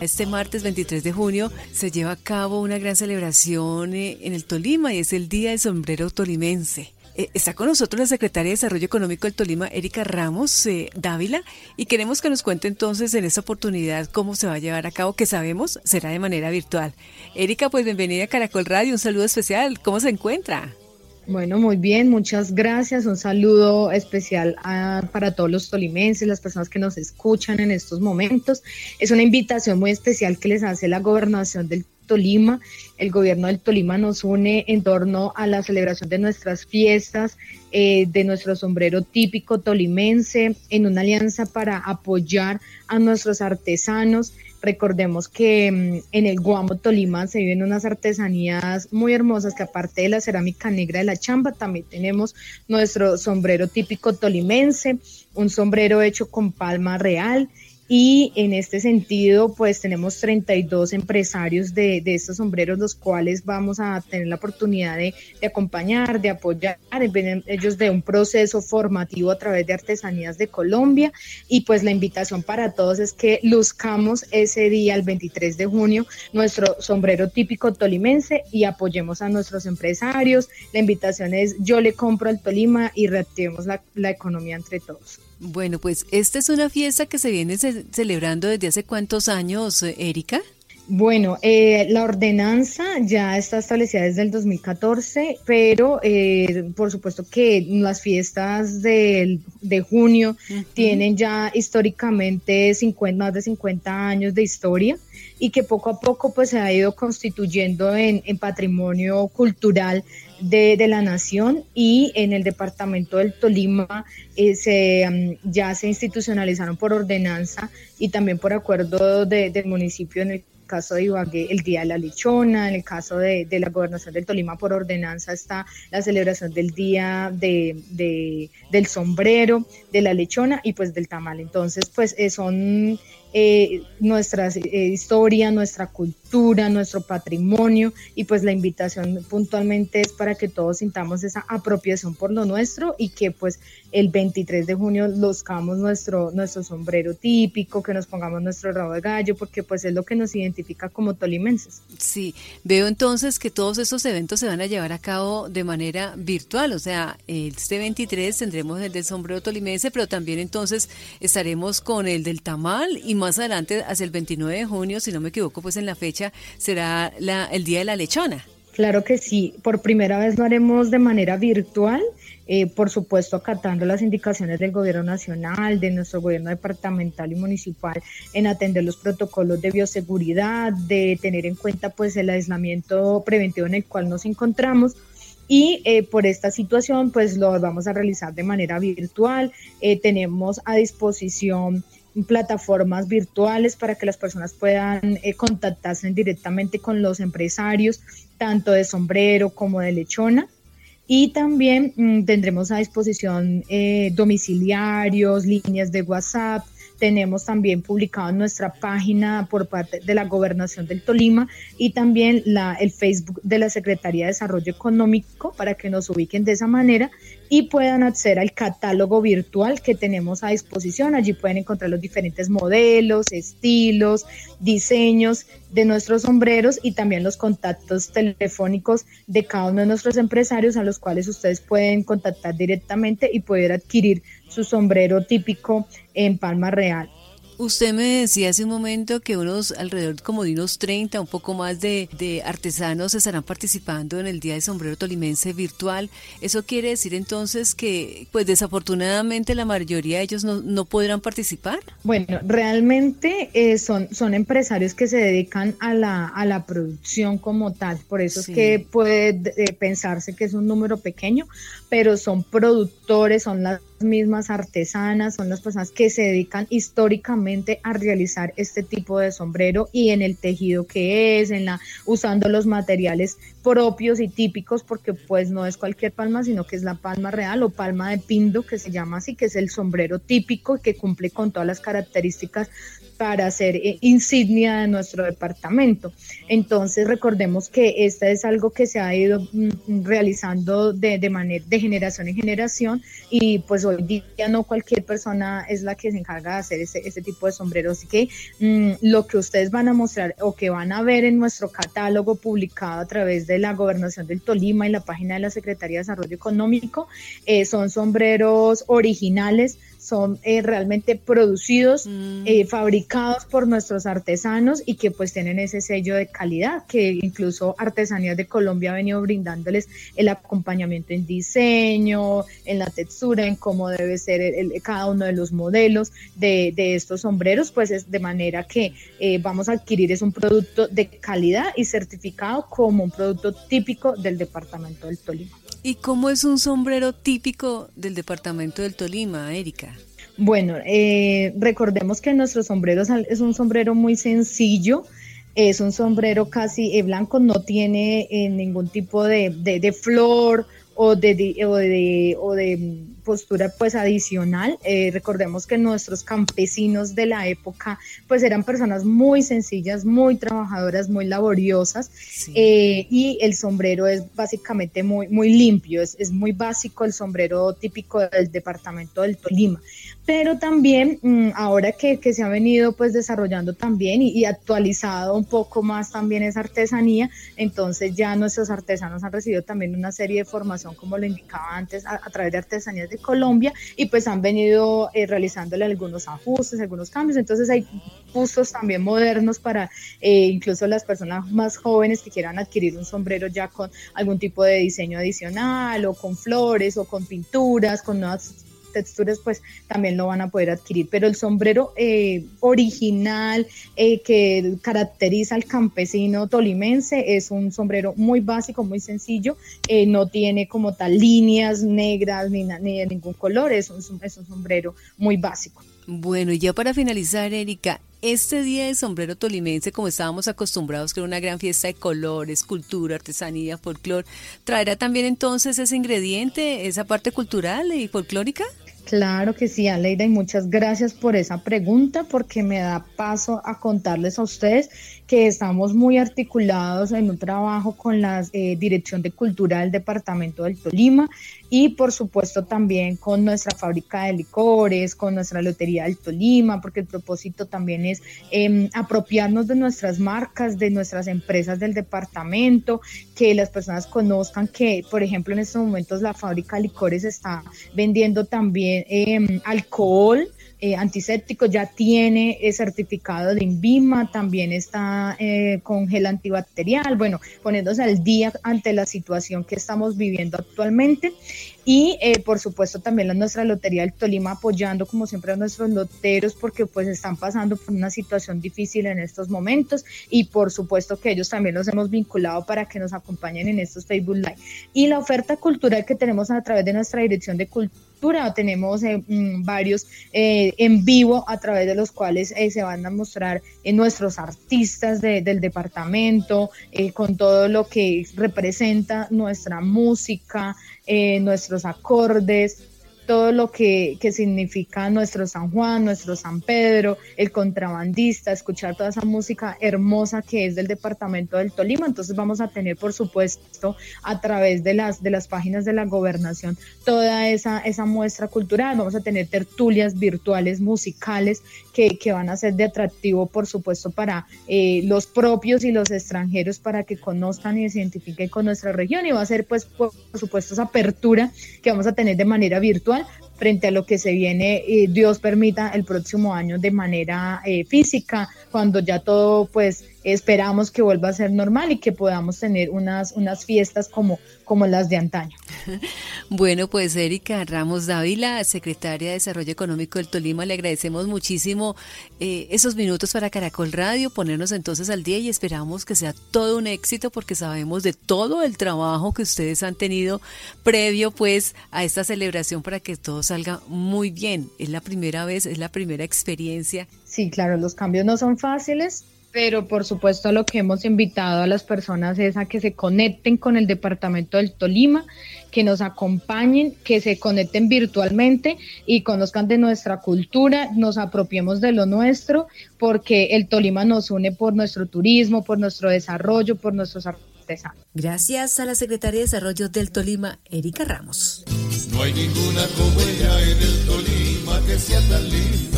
Este martes 23 de junio se lleva a cabo una gran celebración eh, en el Tolima y es el Día del Sombrero Tolimense. Eh, está con nosotros la secretaria de Desarrollo Económico del Tolima, Erika Ramos eh, Dávila, y queremos que nos cuente entonces en esta oportunidad cómo se va a llevar a cabo, que sabemos será de manera virtual. Erika, pues bienvenida a Caracol Radio, un saludo especial. ¿Cómo se encuentra? Bueno, muy bien, muchas gracias. Un saludo especial para todos los tolimenses, las personas que nos escuchan en estos momentos. Es una invitación muy especial que les hace la gobernación del Tolima. El gobierno del Tolima nos une en torno a la celebración de nuestras fiestas, eh, de nuestro sombrero típico tolimense, en una alianza para apoyar a nuestros artesanos Recordemos que mm, en el Guamo Tolima se viven unas artesanías muy hermosas que aparte de la cerámica negra de la chamba, también tenemos nuestro sombrero típico tolimense, un sombrero hecho con palma real y en este sentido, pues tenemos 32 empresarios de, de estos sombreros, los cuales vamos a tener la oportunidad de, de, acompañar, de apoyar, ellos de un proceso formativo a través de Artesanías de Colombia. Y pues la invitación para todos es que luzcamos ese día, el 23 de junio, nuestro sombrero típico tolimense y apoyemos a nuestros empresarios. La invitación es yo le compro al Tolima y reactivemos la, la economía entre todos. Bueno, pues esta es una fiesta que se viene celebrando desde hace cuántos años, Erika. Bueno, eh, la ordenanza ya está establecida desde el 2014, pero eh, por supuesto que las fiestas de, de junio tienen ya históricamente 50, más de 50 años de historia y que poco a poco pues se ha ido constituyendo en, en patrimonio cultural de, de, la nación y en el departamento del Tolima eh, se, mm, ya se institucionalizaron por ordenanza y también por acuerdo de, del municipio en el caso de Ibagué el Día de la Lechona, en el caso de, de, la gobernación del Tolima por ordenanza está la celebración del Día de, de del Sombrero, de la Lechona y pues del Tamal. Entonces pues eh, son eh, nuestra eh, historia, nuestra cultura, nuestro patrimonio y pues la invitación puntualmente es para que todos sintamos esa apropiación por lo nuestro y que pues el 23 de junio loscamos nuestro, nuestro sombrero típico, que nos pongamos nuestro rabo de gallo porque pues es lo que nos identifica como tolimenses. Sí, veo entonces que todos estos eventos se van a llevar a cabo de manera virtual, o sea, este 23 tendremos el del sombrero tolimense, pero también entonces estaremos con el del tamal y más adelante, hacia el 29 de junio, si no me equivoco, pues en la fecha será la, el Día de la Lechona. Claro que sí, por primera vez lo haremos de manera virtual, eh, por supuesto acatando las indicaciones del gobierno nacional, de nuestro gobierno departamental y municipal en atender los protocolos de bioseguridad, de tener en cuenta pues el aislamiento preventivo en el cual nos encontramos y eh, por esta situación pues lo vamos a realizar de manera virtual. Eh, tenemos a disposición plataformas virtuales para que las personas puedan eh, contactarse directamente con los empresarios, tanto de sombrero como de lechona. Y también mm, tendremos a disposición eh, domiciliarios, líneas de WhatsApp, tenemos también publicado en nuestra página por parte de la Gobernación del Tolima y también el Facebook de la Secretaría de Desarrollo Económico para que nos ubiquen de esa manera y puedan acceder al catálogo virtual que tenemos a disposición. Allí pueden encontrar los diferentes modelos, estilos, diseños de nuestros sombreros y también los contactos telefónicos de cada uno de nuestros empresarios a los cuales ustedes pueden contactar directamente y poder adquirir su sombrero típico en Palma Real. Usted me decía hace un momento que unos alrededor como de unos 30, un poco más de, de, artesanos estarán participando en el Día de Sombrero Tolimense virtual. ¿Eso quiere decir entonces que, pues desafortunadamente, la mayoría de ellos no, no podrán participar? Bueno, realmente eh, son, son empresarios que se dedican a la, a la producción como tal. Por eso sí. es que puede eh, pensarse que es un número pequeño, pero son productores, son las mismas artesanas, son las personas que se dedican históricamente a realizar este tipo de sombrero y en el tejido que es, en la usando los materiales propios y típicos porque pues no es cualquier palma, sino que es la palma real o palma de pindo que se llama así, que es el sombrero típico que cumple con todas las características para ser eh, insignia de nuestro departamento. Entonces recordemos que esta es algo que se ha ido mm, realizando de, de manera de generación en generación y pues hoy día no cualquier persona es la que se encarga de hacer ese, ese tipo de sombreros. Así que mm, lo que ustedes van a mostrar o que van a ver en nuestro catálogo publicado a través de la Gobernación del Tolima y la página de la Secretaría de Desarrollo Económico eh, son sombreros originales son eh, realmente producidos, mm. eh, fabricados por nuestros artesanos y que pues tienen ese sello de calidad que incluso Artesanías de Colombia ha venido brindándoles el acompañamiento en diseño, en la textura, en cómo debe ser cada uno de los modelos de, estos sombreros, pues es de manera que eh, vamos a adquirir es un producto de calidad y certificado como un producto típico del departamento del Tolima. ¿Y cómo es un sombrero típico del departamento del Tolima, Erika? Bueno, eh, recordemos que nuestro sombrero es un sombrero muy sencillo, es un sombrero casi eh, blanco, no tiene eh, ningún tipo de, de flor o de, o de, o de postura pues adicional. Eh, recordemos que nuestros campesinos de la época pues eran personas muy sencillas, muy trabajadoras, muy laboriosas eh, y el sombrero es básicamente muy, muy limpio, es, es, muy básico el sombrero típico del departamento del Tolima. Pero también mm, ahora que, que, se ha venido pues desarrollando también y, actualizado un poco más también esa artesanía, entonces ya nuestros artesanos han recibido también una serie de formación como lo indicaba antes a, a través de artesanías de Colombia y pues han venido eh, realizándole algunos ajustes, algunos cambios. Entonces hay bustos también modernos para eh, incluso las personas más jóvenes que quieran adquirir un sombrero ya con algún tipo de diseño adicional o con flores o con pinturas, con nuevas texturas pues también lo van a poder adquirir. Pero el sombrero eh, original eh, que caracteriza al campesino tolimense es un sombrero muy básico, muy sencillo, eh, no tiene como tal líneas negras ni, ni de ningún color, es un, es un sombrero muy básico. Bueno, ya para finalizar, Erika, este día de sombrero tolimense, como estábamos acostumbrados, que era una gran fiesta de colores, cultura, artesanía, folclore, ¿traerá también entonces ese ingrediente, esa parte cultural y folclórica? Claro que sí, Aleida, y muchas gracias por esa pregunta porque me da paso a contarles a ustedes que estamos muy articulados en un trabajo con la eh, Dirección de Cultura del Departamento del Tolima y por supuesto también con nuestra fábrica de licores, con nuestra Lotería del Tolima, porque el propósito también es em, apropiarnos de nuestras marcas, de nuestras empresas del departamento, que las personas conozcan que, por ejemplo, en estos momentos la fábrica de licores está vendiendo también em, alcohol eh, antiséptico, ya tiene certificado de INVIMA, también está eh, con gel antibacterial, bueno, poniéndose al día ante la situación que estamos viviendo actualmente. Y eh, por supuesto también la nuestra Lotería del Tolima apoyando como siempre a nuestros loteros porque pues están pasando por una situación difícil en estos momentos y por supuesto que ellos también los hemos vinculado para que nos acompañen en estos Facebook Live. Y la oferta cultural que tenemos a través de nuestra Dirección de Cultura, tenemos eh, mm, varios eh, en vivo a través de los cuales se van a mostrar nuestros artistas del departamento con todo lo que representa nuestra música, eh, nuestros acordes, todo lo que, que, significa nuestro San Juan, nuestro San Pedro, el contrabandista, escuchar toda esa música hermosa que es del departamento del Tolima. Entonces vamos a tener, por supuesto, a través de las, de las páginas de la gobernación, toda esa, esa muestra cultural. Vamos a tener tertulias virtuales musicales que, que van a ser de atractivo, por supuesto, para eh, los propios y los extranjeros para que conozcan y se identifiquen con nuestra región. Y va a ser, pues, por supuesto, esa apertura que vamos a tener de manera virtual actual frente a lo que se viene, y Dios permita, el próximo año de manera eh, física, cuando ya todo pues esperamos que vuelva a ser normal y que podamos tener unas, unas fiestas como, como las de antaño. Bueno, pues Erika Ramos Dávila, secretaria de Desarrollo Económico del Tolima, le agradecemos muchísimo eh, esos minutos para Caracol Radio, ponernos entonces al día y esperamos que sea todo un éxito porque sabemos de todo el trabajo que ustedes han tenido previo pues a esta celebración para que todo salga muy bien. Es la primera vez, es la primera experiencia. Sí, claro, los cambios no son fáciles, pero por supuesto lo que hemos invitado a las personas es a que se conecten con el departamento del Tolima, que nos acompañen, que se conecten virtualmente y conozcan de nuestra cultura, nos apropiemos de lo nuestro, porque el Tolima nos une por nuestro turismo, por nuestro desarrollo, por nuestros Gracias a la Secretaria de Desarrollo del Tolima, Erika Ramos. No hay ninguna como ella en el Tolima que sea tan linda